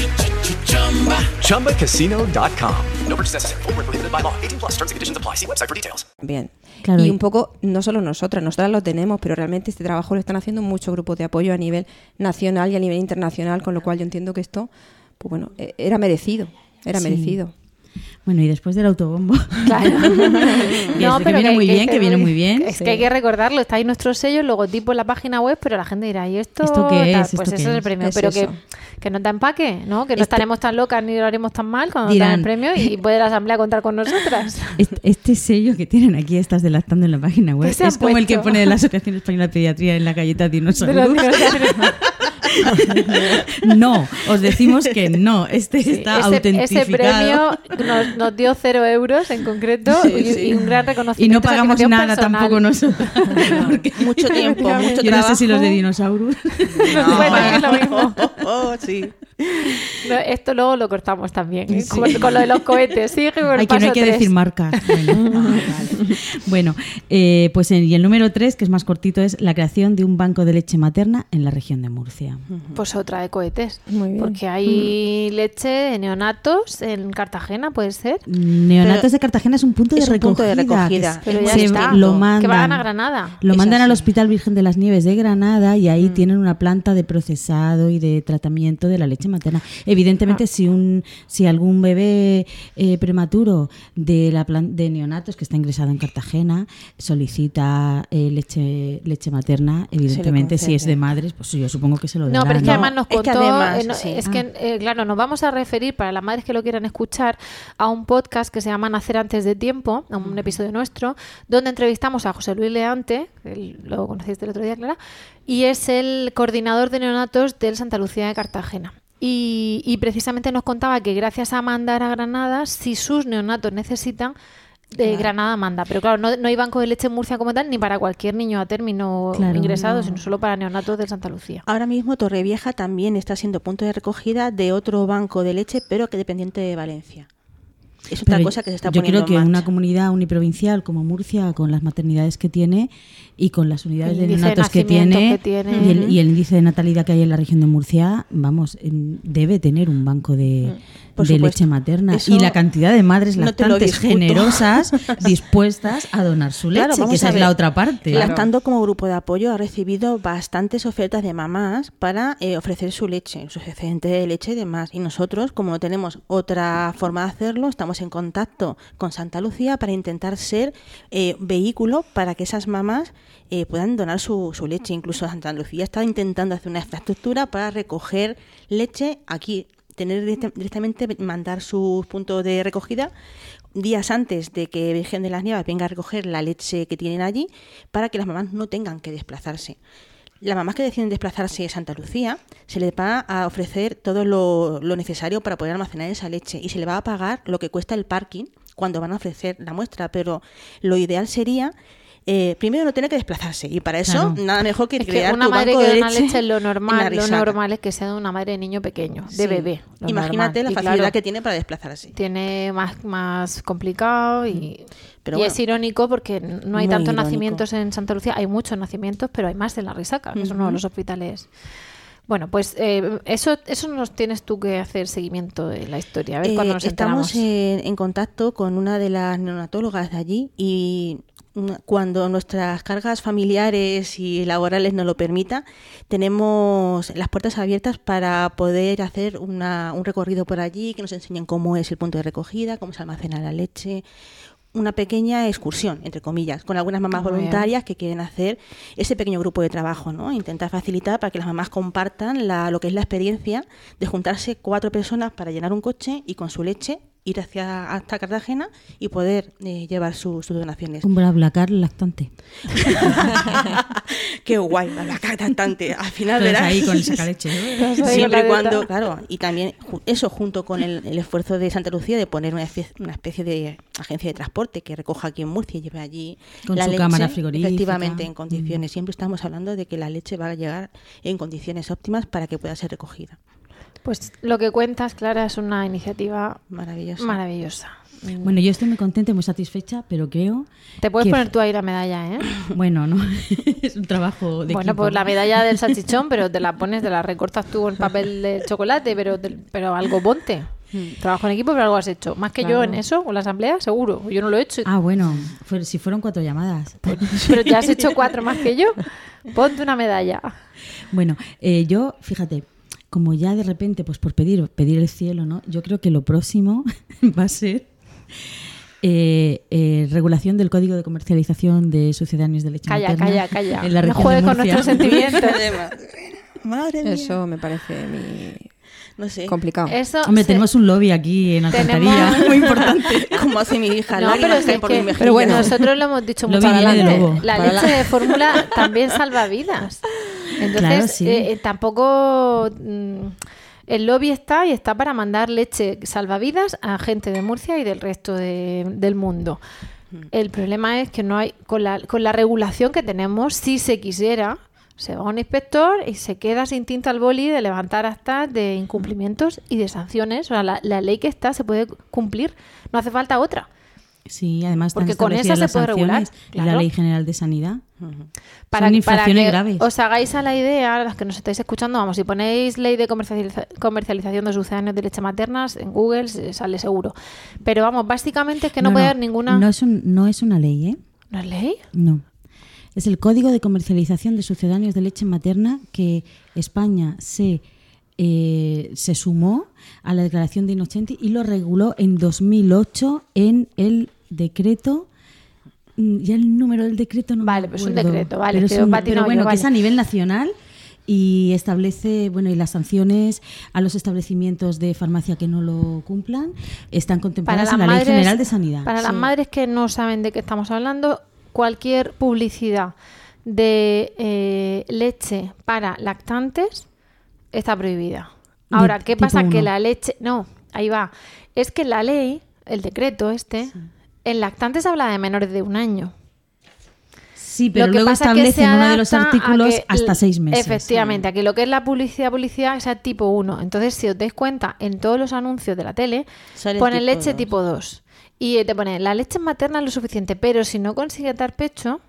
ChumbaCasino.com. No purchase necessary. Void where prohibited by law. 18 plus terms and conditions apply. See website for details. Bien. Claro, y un poco, no solo nosotras, nosotras lo tenemos, pero realmente este trabajo lo están haciendo muchos grupos de apoyo a nivel nacional y a nivel internacional, con lo cual yo entiendo que esto, pues bueno, eh, era merecido, era Sí. merecido. Bueno, y después del autobombo. Claro. que, que viene muy bien, que viene muy bien. Es que hay que recordarlo, está ahí nuestro sello, el logotipo en la página web, pero la gente dirá, ¿y esto? ¿Esto qué es? Pues ¿Esto ese qué es el premio, Es pero que, eso. que no te empaque, ¿no? Que no Este- estaremos tan locas ni lo haremos tan mal cuando Dirán- el premio y puede la asamblea contar con nosotras. Este, este sello que tienen aquí, estás delatando en la página web, ¿Qué se han es como el que pone de la Asociación Española de Pediatría en la galleta De dinosaurios. no, os decimos que no, este está ese, autentificado. ese premio nos, nos dio cero euros en concreto Sí, y, sí. y un gran Y reconocimiento. no pagamos nada personal. tampoco nosotros. Mucho tiempo, mucho yo no sé si los de dinosaurios. No, bueno, es lo mismo. Oh, sí. No, esto luego lo cortamos también, ¿eh? con, con lo de los cohetes. El Ay, que no hay que tres. decir marcas. Bueno, ah, vale. Bueno, eh, pues en- y el número 3, que es más cortito, es la creación de un banco de leche materna en la región de Murcia. Pues otra de cohetes. Muy bien. Porque hay leche de neonatos en Cartagena, puede ser. Neonatos Pero de Cartagena es un punto de es un recogida. punto de recogida. que Pero se- ya se está. Lo mandan, Que van a Granada. Lo mandan al. Hospital Virgen de las Nieves de Granada y Mm. ahí tienen una planta de procesado y de tratamiento de la leche materna. Ah. Evidentemente, si un si algún bebé eh, prematuro de la plan- de neonatos que está ingresado en Cartagena solicita eh, leche leche materna, evidentemente si es de madres, pues yo supongo que se lo No, darán. pero es que No, además nos es que contó, además, eh, no, sí. es Ah. que, eh, claro, nos vamos a referir para las madres que lo quieran escuchar a un podcast que se llama Nacer antes de tiempo, a un episodio nuestro, donde entrevistamos a José Luis Leante, que el- lo conociste el otro día, Clara, y es el coordinador de neonatos del Santa Lucía de Cartagena. Y, y precisamente nos contaba que gracias a mandar a Granada, si sus neonatos necesitan, de Granada manda. Pero claro, no, no hay banco de leche en Murcia como tal, ni para cualquier niño a término Claro, ingresado, no. sino solo para neonatos del Santa Lucía. Ahora mismo Torrevieja también está siendo punto de recogida de otro banco de leche, pero que dependiente de Valencia. Es otra Pero cosa que se está yo poniendo creo que en una comunidad uniprovincial como Murcia, con las maternidades que tiene y con las unidades El de neonatos que tiene, que tiene. Y, el, y el índice de natalidad que hay en la región de Murcia, vamos, debe tener un banco de, Por de supuesto. leche materna. Eso y la cantidad de madres no lactantes generosas dispuestas a donar su leche, Claro, que esa es la otra parte. Lactando como grupo de apoyo ha recibido bastantes ofertas de mamás para eh, ofrecer su leche, su excedente de leche y demás. Y nosotros, como no tenemos otra forma de hacerlo, estamos en contacto con Santa Lucía para intentar ser eh, vehículo para que esas mamás eh, puedan donar su, su leche. Incluso Santa Lucía está intentando hacer una infraestructura para recoger leche aquí tener directa- directamente mandar sus puntos de recogida días antes de que Virgen de las Nieves venga a recoger la leche que tienen allí para que las mamás no tengan que desplazarse. Las mamás que deciden desplazarse a Santa Lucía se les va a ofrecer todo lo, lo necesario para poder almacenar esa leche y se le va a pagar lo que cuesta el parking cuando van a ofrecer la muestra, pero lo ideal sería eh, primero no tiene que desplazarse y para eso Claro. nada mejor que Es que crear una tu madre banco que de leche, leche es lo normal, lo normal es que sea de una madre de niño pequeño, de Sí. bebé. Imagínate normal. la facilidad claro, que tiene para desplazarse. tiene más, más complicado y, Pero y bueno. es irónico porque no hay tantos irónico. nacimientos en Santa Lucía, hay muchos nacimientos, pero hay más en la Risaca, que es uno de los hospitales. Bueno, pues eh, eso, eso nos tienes tú que hacer seguimiento de la historia, a ver Eh, nos estamos en, en contacto con una de las neonatólogas de allí y cuando nuestras cargas familiares y laborales nos lo permita, tenemos las puertas abiertas para poder hacer una- un recorrido por allí, que nos enseñen cómo es el punto de recogida, cómo se almacena la leche, una pequeña excursión, entre comillas, con algunas mamás Muy bien. voluntarias que quieren hacer ese pequeño grupo de trabajo, ¿no? Intentar facilitar para que las mamás compartan la, lo que es la experiencia de juntarse cuatro personas para llenar un coche y con su leche ir hacia hasta Cartagena y poder eh, llevar su- sus donaciones. Un BlaBlaCar lactante. Qué guay, la vaca cantante. Al final Todos verás. ahí con el sacaleche, Siempre y cuando, claro, y también eso junto con el, el esfuerzo de Santa Lucía de poner una especie, una especie de agencia de transporte que recoja aquí en Murcia y lleve allí Con la su leche, cámara frigorífica. efectivamente en Mm. condiciones. Siempre estamos hablando de que la leche va a llegar en condiciones óptimas para que pueda ser recogida. Pues lo que cuentas, Clara, es una iniciativa Maravilloso. maravillosa. Mm. Bueno, yo estoy muy contenta y muy satisfecha, pero creo. Te puedes que- poner tú ahí la medalla, ¿eh? Bueno, no. es un trabajo de Bueno, equipo. pues la medalla del salchichón, pero te la pones, te la recortas tú en papel de chocolate, pero, te- pero algo ponte. Trabajo en equipo, pero algo has hecho. Más que yo en eso, con la asamblea, seguro. Yo no lo he hecho. Ah, bueno, fue- si fueron cuatro llamadas. Pero ya has hecho cuatro más que yo. Ponte una medalla. Bueno, eh, yo, fíjate, como ya de repente, pues por pedir, pedir el cielo, ¿no? Yo creo que lo próximo va a ser eh, eh, regulación del código de comercialización de sucedáneos de leche Calla, materna calla, calla. En la No región juegues de con nuestros sentimientos. Madre mía. Eso me parece mi- No sé. complicado. Eso Hombre, se- tenemos un lobby aquí en Tenemos- Alcantarilla, muy importante. Como hace mi hija, No, pero es que, por mejillas. pero bueno, nosotros lo hemos dicho mucho. La leche la- de fórmula también salva vidas. Entonces, Claro, sí. eh, eh, tampoco mm, el lobby está y está para mandar leche salvavidas a gente de Murcia y del resto de- del mundo. El problema es que no hay con la, con la regulación que tenemos, si se quisiera, se va a un inspector y se queda sin tinta al boli de levantar actas de incumplimientos y de sanciones. O sea, la, la ley que está se puede cumplir, no hace falta otra. Sí, además Porque con esa se puede regular, la. Ley General de Sanidad. para, Son para infracciones que graves. os hagáis a la idea, las que nos estáis escuchando, vamos, si ponéis ley de comercializa- comercialización de sucedáneos de leche maternas en Google, sale seguro. Pero vamos, básicamente es que no, puede haber ninguna... No es, un- no es una ley, ¿eh? ¿No es ley? No. Es el Código de Comercialización de Sucedáneos de Leche Materna que España se, eh, se sumó a la Declaración de Innocenti y lo reguló en 2008 en el decreto. mm, Ya el número del decreto no Vale, me pues un decreto, vale, Pero, un- bueno, yo, que es a nivel nacional y establece, bueno, y las sanciones a los establecimientos de farmacia que no lo cumplan están contempladas en la Ley General de Sanidad. Para las madres que no saben de qué estamos hablando, cualquier publicidad de eh, leche para lactantes está prohibida. Ahora, ¿qué pasa? Que la leche... No, ahí va. Es que la ley, el decreto este, en lactantes habla de menores de un año. Sí, pero Lo que luego pasa es que establece en uno de los artículos que hasta seis meses. Efectivamente, aquí lo que es la publicidad, publicidad es a tipo 1. Entonces, si os dais cuenta, en todos los anuncios de la tele, Sale el pone tipo leche dos. tipo 2. Y te pone, la leche materna es lo suficiente, pero si no consigue dar pecho,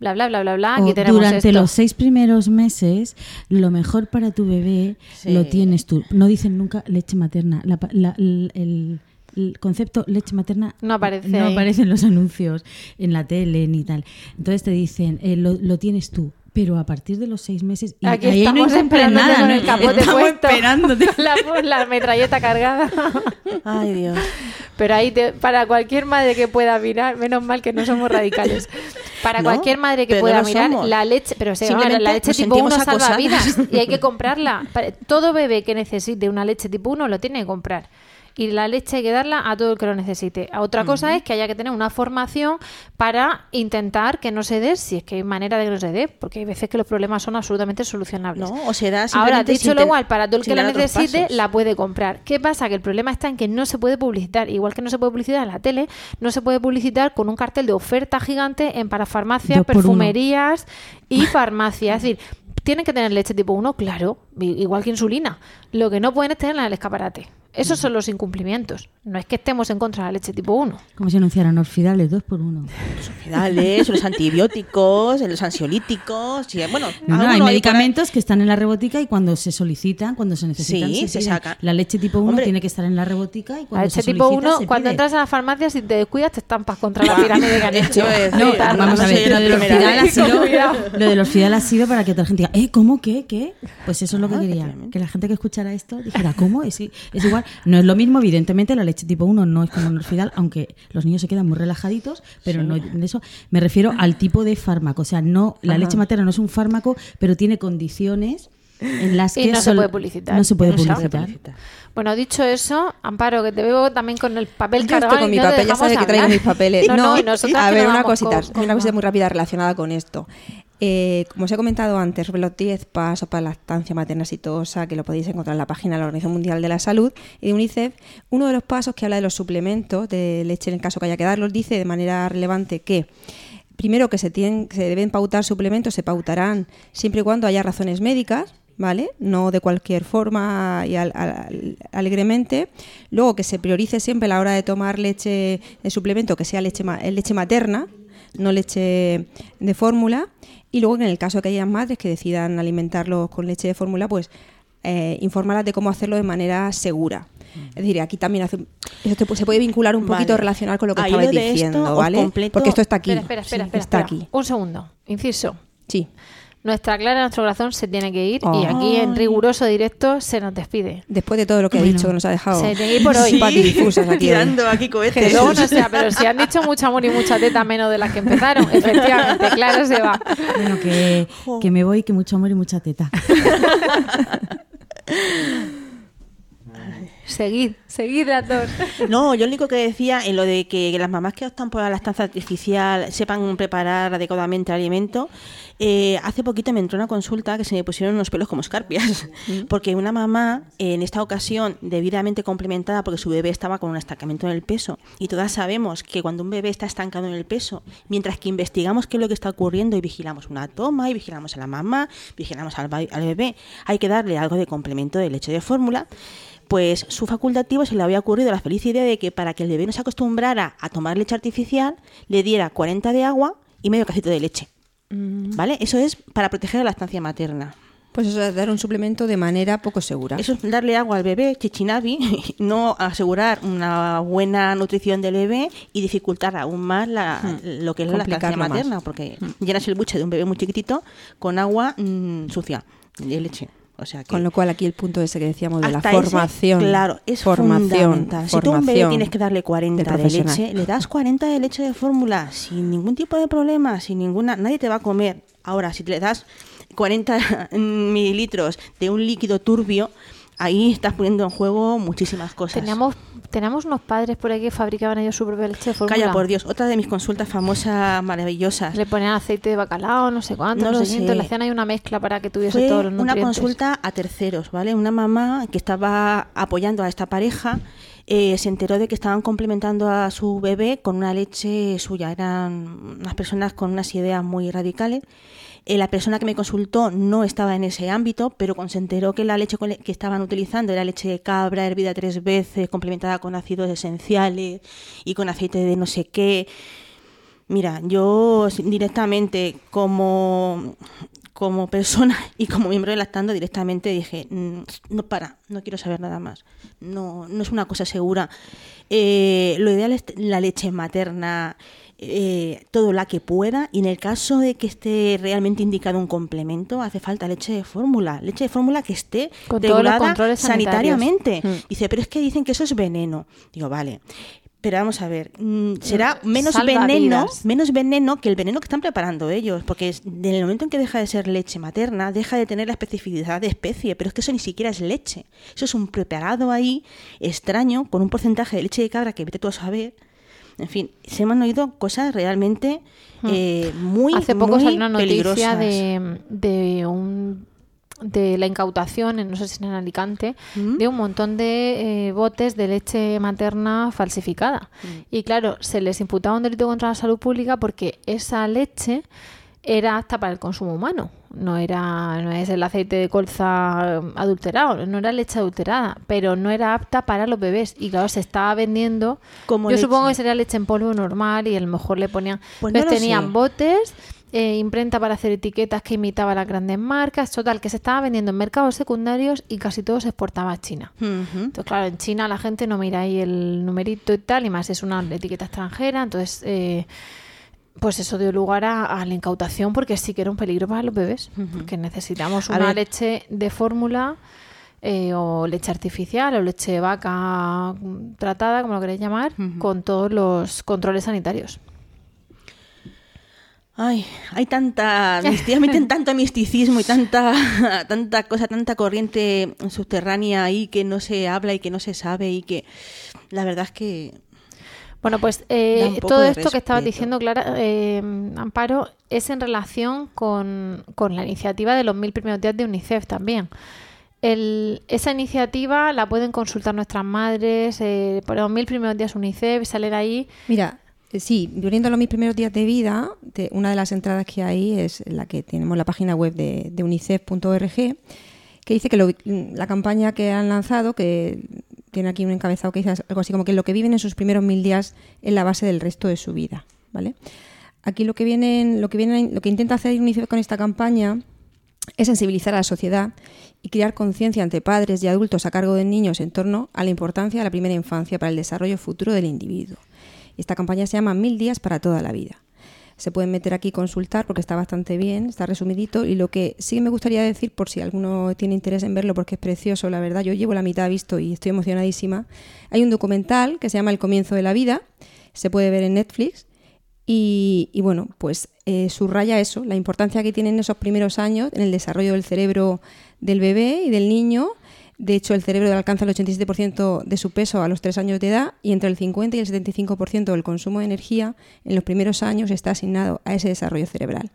bla, bla, bla, bla, bla, aquí tenemos durante esto. los seis primeros meses, lo mejor para tu bebé Sí. lo tienes tú. No dicen nunca leche materna. La la- el, el- el concepto leche materna No aparece no ahí. aparece en los anuncios, en la tele ni tal. Entonces te dicen, eh, lo, lo tienes tú. Pero a partir de los seis meses, y Aquí ahí no estamos esperándote nada, con ¿no? el capote Estamos puesto. esperándote. la, la metralleta cargada. Ay, Dios. Pero ahí, te- para cualquier madre que pueda mirar, menos mal que no somos radicales. Para No, cualquier madre que pueda no mirar, somos. la leche, pero se Simplemente la leche tipo 1 sentimos salva vidas y hay que comprarla. Todo bebé que necesite una leche tipo 1 lo tiene que comprar. Y la leche hay que darla a todo el que lo necesite. Otra cosa es que haya que tener una formación para intentar que no se dé, si es que hay manera de que no se dé, porque hay veces que los problemas son absolutamente solucionables. No, o se da Ahora, dicho lo igual, para todo el que la necesite, la puede comprar. ¿Qué pasa? Que el problema está en que no se puede publicitar. Igual que no se puede publicitar en la tele, no se puede publicitar con un cartel de oferta gigante en parafarmacias, uno. perfumerías y farmacias. Es decir, ¿tienen que tener leche tipo 1? Claro, igual que insulina. Lo que no pueden es tenerla en el escaparate. Esos son los incumplimientos. No es que estemos en contra de la leche tipo 1. Como si anunciaran orfidales dos por uno. Orfidales, los antibióticos, los ansiolíticos. y, bueno, No, no, hay medicamentos que están en la rebotica y cuando se solicitan, cuando se necesitan, Sí, se, se sacan. La leche tipo 1 Hombre. tiene que estar en la rebotica y La cuando leche se tipo solicita, 1, se cuando pide. entras a la farmacia, si te descuidas, te estampas contra la pirámide que han hecho. No, vamos a ver, lo la del primera orfidal ha sido, lo del orfidal ha sido para que otra gente diga, ¿eh? ¿Cómo? ¿Qué? ¿Qué? Pues eso es lo que Ah, quería. Que la gente que escuchara esto dijera, ¿cómo? Es, es igual. No es lo mismo, evidentemente, la leche tipo 1 no es como un orfidal, aunque los niños se quedan muy relajaditos, pero no de eso. Me refiero al tipo de fármaco. O sea, no, la leche materna no es un fármaco, pero tiene condiciones en las Y que no se puede publicitar. No se puede No se publicitar. Bueno, dicho eso, Amparo, que te veo también con el papel Yo cargado estoy con mi no papel, ya sabes que traigo mis papeles. No, No, no, a ver, no una cosita, con- una cosita muy rápida relacionada con esto. Eh, como os he comentado antes, los 10 pasos para la lactancia materna exitosa, que lo podéis encontrar en la página de la Organización Mundial de la Salud y de UNICEF, uno de los pasos que habla de los suplementos de leche en el caso que haya que darlos, dice de manera relevante que primero que se, tienen, se deben pautar suplementos, se pautarán siempre y cuando haya razones médicas, ¿vale? No de cualquier forma y al- al- alegremente. Luego que se priorice siempre a la hora de tomar leche de suplemento que sea leche, eh, leche materna, no leche de fórmula. Y luego en el caso de que haya madres que decidan alimentarlos con leche de fórmula, pues eh, informarlas de cómo hacerlo de manera segura. Es decir, aquí también hace- eso te pu- se puede vincular un poquito Vale. relacional con lo que Ahí estabais lo de esto diciendo, ¿vale? completo- Porque esto está aquí. Espera, espera, espera, Sí, espera, está aquí. Un segundo. Inciso. Sí. Nuestra Clara, nuestro corazón se tiene que ir y aquí en riguroso directo se nos despide. Después de todo lo que ha Bueno. dicho, que nos ha dejado. Se tiene que ir por hoy. Patidifusas aquí. tirando aquí Que cohetes. luego no sea, pero si han dicho mucho amor y mucha teta menos de las que empezaron, efectivamente, claro se va. Bueno, que, que me voy, que mucho amor y mucha teta. Seguid, seguid las dos. No, yo lo único que decía en lo de que las mamás que optan por la lactancia artificial sepan preparar adecuadamente el alimento. Eh, hace poquito me entró una consulta que se me pusieron unos pelos como escarpias. Porque una mamá, en esta ocasión, debidamente complementada porque su bebé estaba con un estancamiento en el peso. Y todas sabemos que cuando un bebé está estancado en el peso, mientras que investigamos qué es lo que está ocurriendo y vigilamos una toma y vigilamos a la mamá, vigilamos al, al bebé, hay que darle algo de complemento de leche de fórmula pues su facultativo se le había ocurrido la feliz idea de que para que el bebé no se acostumbrara a tomar leche artificial, le diera 40 de agua y medio cacito de leche. ¿Vale? Eso es para proteger la lactancia materna. Pues eso es dar un suplemento de manera poco segura. Eso es darle agua al bebé, chichinabi, no asegurar una buena nutrición del bebé y dificultar aún más la- lo que es la lactancia más. materna, porque llenas el buche de un bebé muy chiquitito con agua mm, sucia de leche. O sea que Con lo cual aquí el punto ese que decíamos de la ese, formación. claro, es formación, fundamental. Si tú a un bebé tienes que darle 40 del de leche, le das 40 de leche de fórmula sin ningún tipo de problema, sin ninguna, nadie te va a comer. Ahora, si le das 40 mililitros de un líquido turbio, ahí estás poniendo en juego muchísimas cosas. Teníamos, teníamos unos padres por ahí que fabricaban ellos su propia leche de fórmula. Calla por Dios, otra de mis consultas famosas, maravillosas. Le ponían aceite de bacalao, no sé cuánto, No no, lo sé qué, entonces sé. le hacían ahí una mezcla para que tuviese Fue todos los una consulta a terceros, ¿vale? Una mamá que estaba apoyando a esta pareja eh, se enteró de que estaban complementando a su bebé con una leche suya. Eran unas personas con unas ideas muy radicales. Eh, la persona que me consultó no estaba en ese ámbito, pero se enteró que la leche que estaban utilizando era leche de cabra hervida tres veces, complementada con ácidos esenciales y con aceite de no sé qué, Mira, yo directamente como, como persona y como miembro de Lactando directamente dije, "Mm, no para, no quiero saber nada más. No, no es una cosa segura. Eh, lo ideal es la leche materna, eh, todo la que pueda, y en el caso de que esté realmente indicado un complemento, hace falta leche de fórmula, leche de fórmula que esté Con regulada sanitariamente. Mm. Dice, pero es que dicen que eso es veneno. Digo, vale. Pero vamos a ver, mm, será menos Salva veneno, vidas. menos veneno que el veneno que están preparando ellos, porque es- en el momento en que deja de ser leche materna, deja de tener la especificidad de especie, pero es que eso ni siquiera es leche. Eso es un preparado ahí extraño con un porcentaje de leche de cabra que vete tú a saber. En fin, se me han oído cosas realmente eh, muy Hmm. Hace poco muy salió una noticia de, de un de la incautación, en, no sé si en Alicante, ¿Mm? de un montón de eh, botes de leche materna falsificada. Mm. Y claro, se les imputaba un delito contra la salud pública porque esa leche era apta para el consumo humano. No era, no es el aceite de colza adulterado, no era leche adulterada, pero no era apta para los bebés. Y claro, se estaba vendiendo. Como yo leche. supongo que sería leche en polvo normal y a lo mejor le ponían. Pues no lo tenían sé. botes, eh, imprenta para hacer etiquetas que imitaba las grandes marcas, total, que se estaba vendiendo en mercados secundarios y casi todo se exportaba a China. Entonces, claro, en China la gente no mira ahí el numerito y tal, y más es una etiqueta extranjera, entonces, eh, pues eso dio lugar a, a la incautación porque sí que era un peligro para los bebés, porque necesitamos una leche de fórmula eh, o leche artificial o leche de vaca mm, tratada, como lo queréis llamar, con todos los controles sanitarios. Ay, hay tanta, misteriosamente tanto misticismo y tanta, tanta cosa, tanta corriente subterránea ahí que no se habla y que no se sabe y que la verdad es que Bueno, pues eh, todo esto que estabas diciendo, Clara, eh, Amparo, es en relación con, con la iniciativa de los mil primeros días de UNICEF también. El- esa iniciativa la pueden consultar nuestras madres, eh, por los mil primeros días UNICEF, salen ahí. Mira, eh, sí, volviendo a los mis primeros días de vida, te- una de las entradas que hay es la que tenemos en la página web de, de unicef.org, que dice que lo- la campaña que han lanzado, que tiene aquí un encabezado que dice algo así como que lo que viven en sus primeros mil días es la base del resto de su vida, ¿vale? Aquí lo que vienen, lo que vienen, lo que intenta hacer UNICEF con esta campaña es sensibilizar a la sociedad y crear conciencia ante padres y adultos a cargo de niños en torno a la importancia de la primera infancia para el desarrollo futuro del individuo. Esta campaña se llama Mil días para toda la vida. Se pueden meter aquí y consultar porque está bastante bien, está resumidito. Y lo que sí me gustaría decir, por si alguno tiene interés en verlo, porque es precioso, la verdad, yo llevo la mitad visto y estoy emocionadísima. Hay un documental que se llama El comienzo de la vida, se puede ver en Netflix. Y, y bueno, pues eh, subraya eso, la importancia que tienen esos primeros años en el desarrollo del cerebro del bebé y del niño. De hecho, el cerebro alcanza el 87% de su peso a los 3 años de edad y entre el 50 y el 75% del consumo de energía en los primeros años está asignado a ese desarrollo cerebral.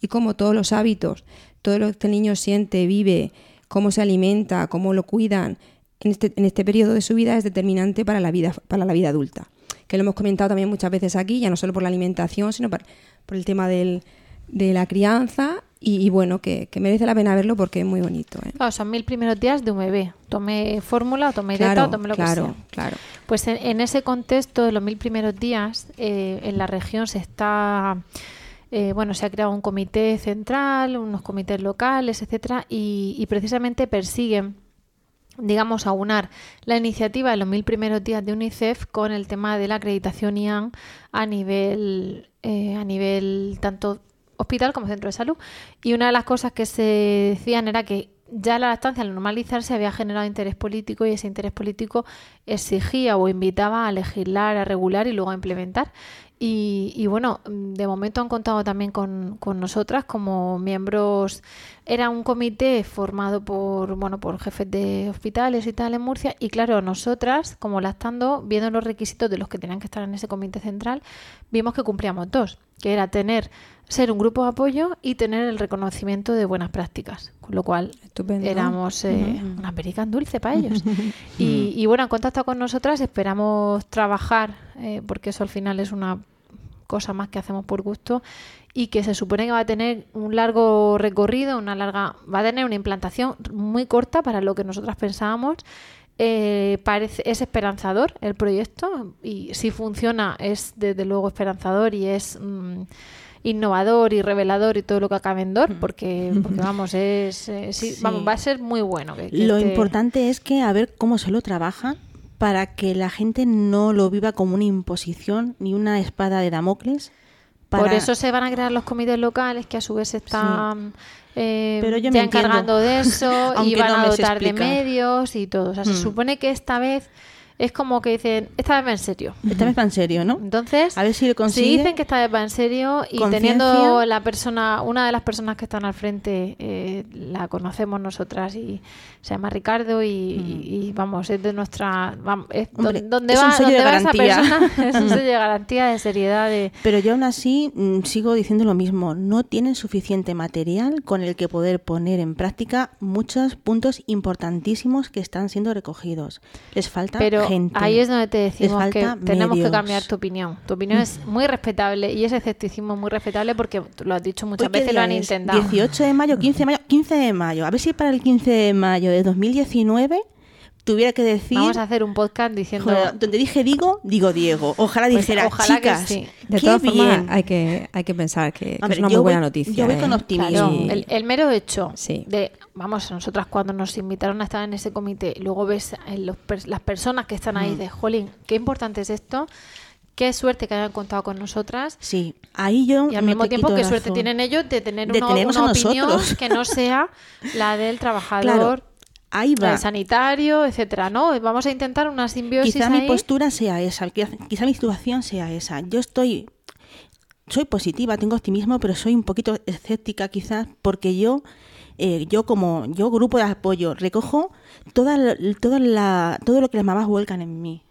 Y como todos los hábitos, todo lo que el niño siente, vive, cómo se alimenta, cómo lo cuidan en este, en este periodo de su vida es determinante para la vida, para la vida adulta. Que lo hemos comentado también muchas veces aquí, ya no solo por la alimentación, sino por, por el tema del, de la crianza. Y, y bueno, que, que merece la pena verlo porque es muy bonito. ¿eh? Claro, son mil primeros días de un bebé. Tome fórmula, o tome Claro, dieta, o tome lo claro, que sea. claro. Pues en, en ese contexto de los mil primeros días, eh, en la región se está, eh, bueno, se ha creado un comité central, unos comités locales, etcétera, y, y precisamente persiguen digamos, aunar la iniciativa de los mil primeros días de UNICEF con el tema de la acreditación IAN a nivel, eh, a nivel tanto hospital como centro de salud. Y una de las cosas que se decían era que ya la lactancia al normalizarse había generado interés político y ese interés político exigía o invitaba a legislar, a regular y luego a implementar. Y, bueno, de momento han contado también con, con nosotras como miembros. Era un comité formado por bueno por jefes de hospitales y tal en Murcia. Y claro, nosotras, como lactando, viendo los requisitos de los que tenían que estar en ese comité central, vimos que cumplíamos dos, que era tener ser un grupo de apoyo y tener el reconocimiento de buenas prácticas. Con lo cual Estupendo. éramos eh, una perica dulce para ellos. y, y bueno, han contactado con nosotras, esperamos trabajar, eh, porque eso al final es una cosa más que hacemos por gusto y que se supone que va a tener un largo recorrido, una larga, va a tener una implantación muy corta para lo que nosotras pensábamos. Eh, parece, es esperanzador el proyecto y si funciona es desde luego esperanzador y es mm, innovador y revelador y todo lo que acabe en Dor porque, porque vamos es eh, sí, Sí. vamos va a ser muy bueno que- que Lo este- importante es que a ver cómo se lo trabajan para que la gente no lo viva como una imposición ni una espada de Damocles. Por eso se van a crear los comités locales que a su vez se están eh, Pero yo ya me entiendo. encargando de eso y van no a dotar de medios y todo. O sea, se Mm. supone que esta vez es como que dicen, esta vez va en serio. Esta vez va en serio, ¿no? Entonces, A ver si lo si consigue. dicen que esta vez va en serio y teniendo la persona, una de las personas que están al frente, eh, la conocemos nosotras y se llama Ricardo y, y, vamos, es de nuestra, vamos, es Mm. Hombre, don- donde es un va, sello donde de va esa persona, es un sello de garantía, de seriedad, de... Pero yo aún así mm, sigo diciendo lo mismo. No tienen suficiente material con el que poder poner en práctica muchos puntos importantísimos que están siendo recogidos. Les falta Pero gente. ahí es donde te decimos que tenemos que cambiar tu opinión. Tu opinión es muy respetable y ese escepticismo es muy respetable porque tú lo has dicho muchas ¿Hoy qué veces, lo han es? intentado. 18 de mayo, 15 de mayo, 15 de mayo. A ver si para el 15 de mayo de 2019 tuviera que decir Vamos a hacer un podcast diciendo... Joder, donde dije digo, digo Diego. Ojalá Pues dijera, ojalá que chicas, sí. De todas formas, hay que, hay que pensar que, que ver, es una muy buena voy- noticia. yo voy con ¿eh? optimismo. Claro, el, el mero hecho Sí. de, vamos, nosotras cuando nos invitaron a estar en ese comité, luego ves en los pers- las personas que están Mm. ahí de, jolín, qué importante es esto, qué suerte que hayan contado con nosotras. Sí, ahí yo Y al no mismo tiempo, qué razón. suerte tienen ellos de tener De una, opinión nosotros. que no sea la del trabajador, Claro, ahí va. el sanitario, etcétera, ¿no? Vamos a intentar una simbiosis Quizá mi postura sea esa, quizá, mi situación sea esa. Yo estoy, soy positiva, tengo optimismo, pero soy un poquito escéptica quizás porque yo, eh, yo como yo grupo de apoyo recojo toda, toda la, todo lo que las mamás vuelcan en mí,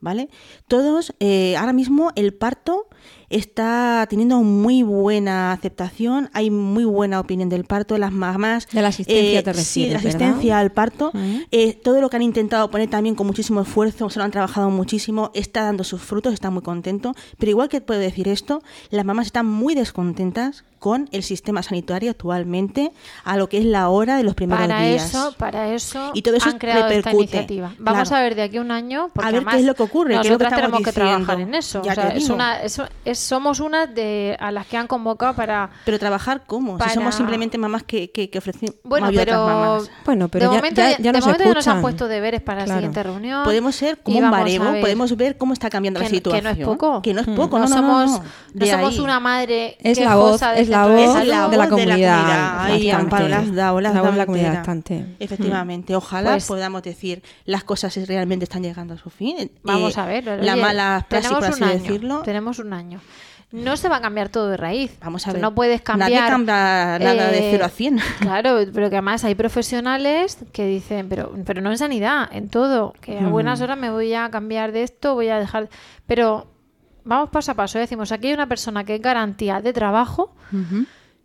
¿vale? Todos, eh, ahora mismo el parto está teniendo muy buena aceptación, hay muy buena opinión del parto, las mamás... De la asistencia te sí, refieres, la ¿verdad? asistencia al parto, eh, todo lo que han intentado poner también con muchísimo esfuerzo, se lo han trabajado muchísimo, está dando sus frutos, está muy contento. Pero igual que puedo decir esto, las mamás están muy descontentas con el sistema sanitario actualmente a lo que es la hora de los primeros Para días. eso, para eso, Y todo eso han creado esta repercute, iniciativa. Vamos claro. a ver de aquí a un año, porque A ver qué es lo que ocurre, que Nosotras estamos tenemos que diciendo. trabajar en eso. O sea, es una, es- es- somos una de a las que han convocado para. Pero trabajar cómo? Para- Si somos simplemente mamás que, que, que ofrecen Bueno, ayuda a pero, otras mamás. Bueno, pero de ya- momento ya- ya, de nos momento ya nos han puesto deberes para la Claro. siguiente reunión. Podemos ser como un vamos a baremo, ver podemos ver cómo está cambiando la que, que situación. no es poco. Que no es poco, no, somos, no. somos una madre Es la voz, es la centro voz de de la voz comunidad, Ay, bastante. Amparo, las has dado, las La voz de la comunidad bastante. Efectivamente, ojalá Pues- podamos decir las cosas si realmente están llegando a su fin. Vamos Eh, a ver. La oye, mala praxis, tenemos por así año, decirlo. Tenemos un año. No se va a cambiar todo de raíz. Vamos a ver. No puedes cambiar. Nadie cambia nada de eh, 0 a 100. Claro, pero que además hay profesionales que dicen, pero, pero no en sanidad, en todo, que a Mm. buenas horas me voy a cambiar de esto, voy a dejar. Pero vamos paso a paso. Decimos, aquí hay una persona que es garantía de trabajo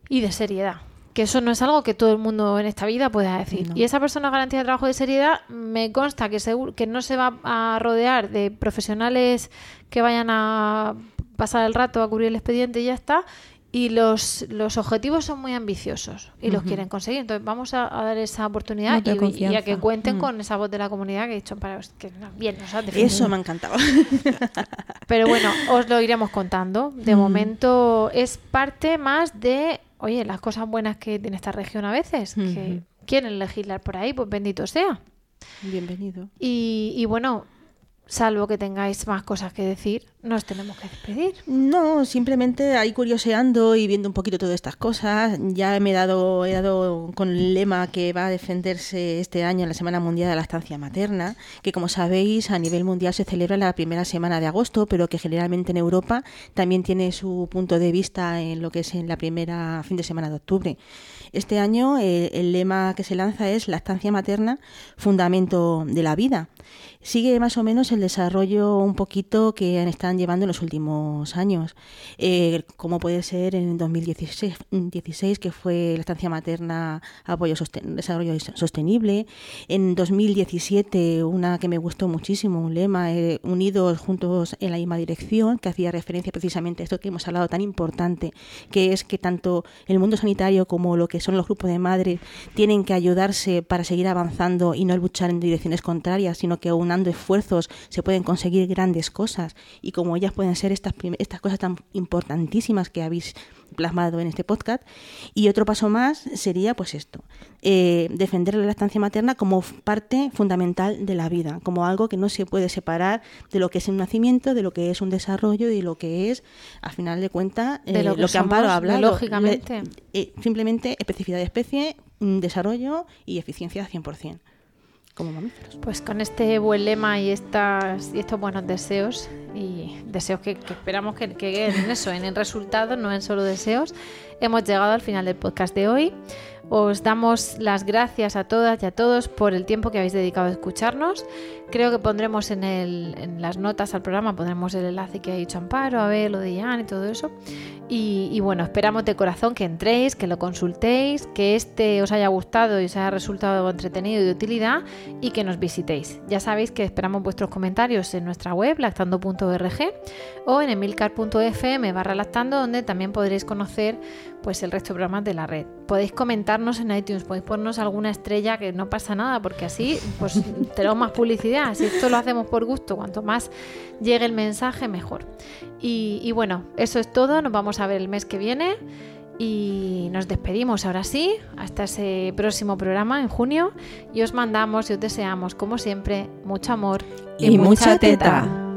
y de seriedad. Que eso no es algo que todo el mundo en esta vida pueda decir. Y esa persona garantía de trabajo y de seriedad, me consta que, seguro, que no se va a rodear de profesionales que vayan a pasar el rato a cubrir el expediente y ya está. Y los, los objetivos son muy ambiciosos y los quieren conseguir. Entonces vamos a, a dar esa oportunidad y, y a que cuenten Mm. con esa voz de la comunidad que he dicho para que bien nos han defendido. Eso me ha encantado. Pero bueno, os lo iremos contando. De momento es parte más de, oye, las cosas buenas que tiene esta región a veces, que quieren legislar por ahí, pues bendito sea. Bienvenido. Y, y bueno, salvo que tengáis más cosas que decir, nos tenemos que despedir. No, simplemente ahí curioseando y viendo un poquito todas estas cosas. Ya me he dado, he dado con el lema que va a defenderse este año en la Semana Mundial de la Estancia Materna, que como sabéis a nivel mundial se celebra la primera semana de agosto, pero que generalmente en Europa también tiene su punto de vista en lo que es en la primera fin de semana de octubre. Este año eh, el lema que se lanza es la estancia materna, fundamento de la vida. Sigue más o menos el desarrollo un poquito que están llevando en los últimos años, eh, como puede ser en 2016, 16, que fue la estancia materna apoyo sosten- desarrollo sostenible, en 2017 una que me gustó muchísimo, un lema eh, unidos juntos en la misma dirección, que hacía referencia precisamente a esto que hemos hablado tan importante, que es que tanto el mundo sanitario como lo que son los grupos de madres tienen que ayudarse para seguir avanzando y no luchar en direcciones contrarias, sino que aunando esfuerzos se pueden conseguir grandes cosas. Y como ellas pueden ser estas, estas cosas tan importantísimas que habéis plasmado en este podcast. Y otro paso más sería pues esto, eh, defender la lactancia materna como parte fundamental de la vida, como algo que no se puede separar de lo que es un nacimiento, de lo que es un desarrollo y de lo que es, a final de cuentas, eh, lo lo que que, Amparo somos ha hablado. biológicamente. Le- eh, simplemente especificidad de especie, desarrollo y eficiencia 100%. Pues con este buen lema y, estas, y estos buenos deseos, y deseos que, esperamos que, que en eso, en el resultado, no en solo deseos, hemos llegado al final del podcast de hoy. Os damos las gracias a todas y a todos por el tiempo que habéis dedicado a escucharnos. Creo que pondremos en, el, en las notas al programa, pondremos el enlace que ha dicho Amparo, a ver lo de Ian y todo eso. Y, bueno, esperamos de corazón que entréis, que lo consultéis, que este os haya gustado y os haya resultado entretenido y de utilidad y que nos visitéis. Ya sabéis que esperamos vuestros comentarios en nuestra web, lactando.org o en emilcar.fm barra lactando, donde también podréis conocer pues el resto de programas de la red. Podéis comentarnos en iTunes, podéis ponernos alguna estrella que no pasa nada, porque así pues tenemos más publicidad. Si esto lo hacemos por gusto, cuanto más llegue el mensaje, mejor. Y, y bueno, eso es todo. Nos vamos a ver el mes que viene. Y nos despedimos ahora sí, hasta ese próximo programa en junio. Y os mandamos y os deseamos, como siempre, mucho amor Y mucha teta.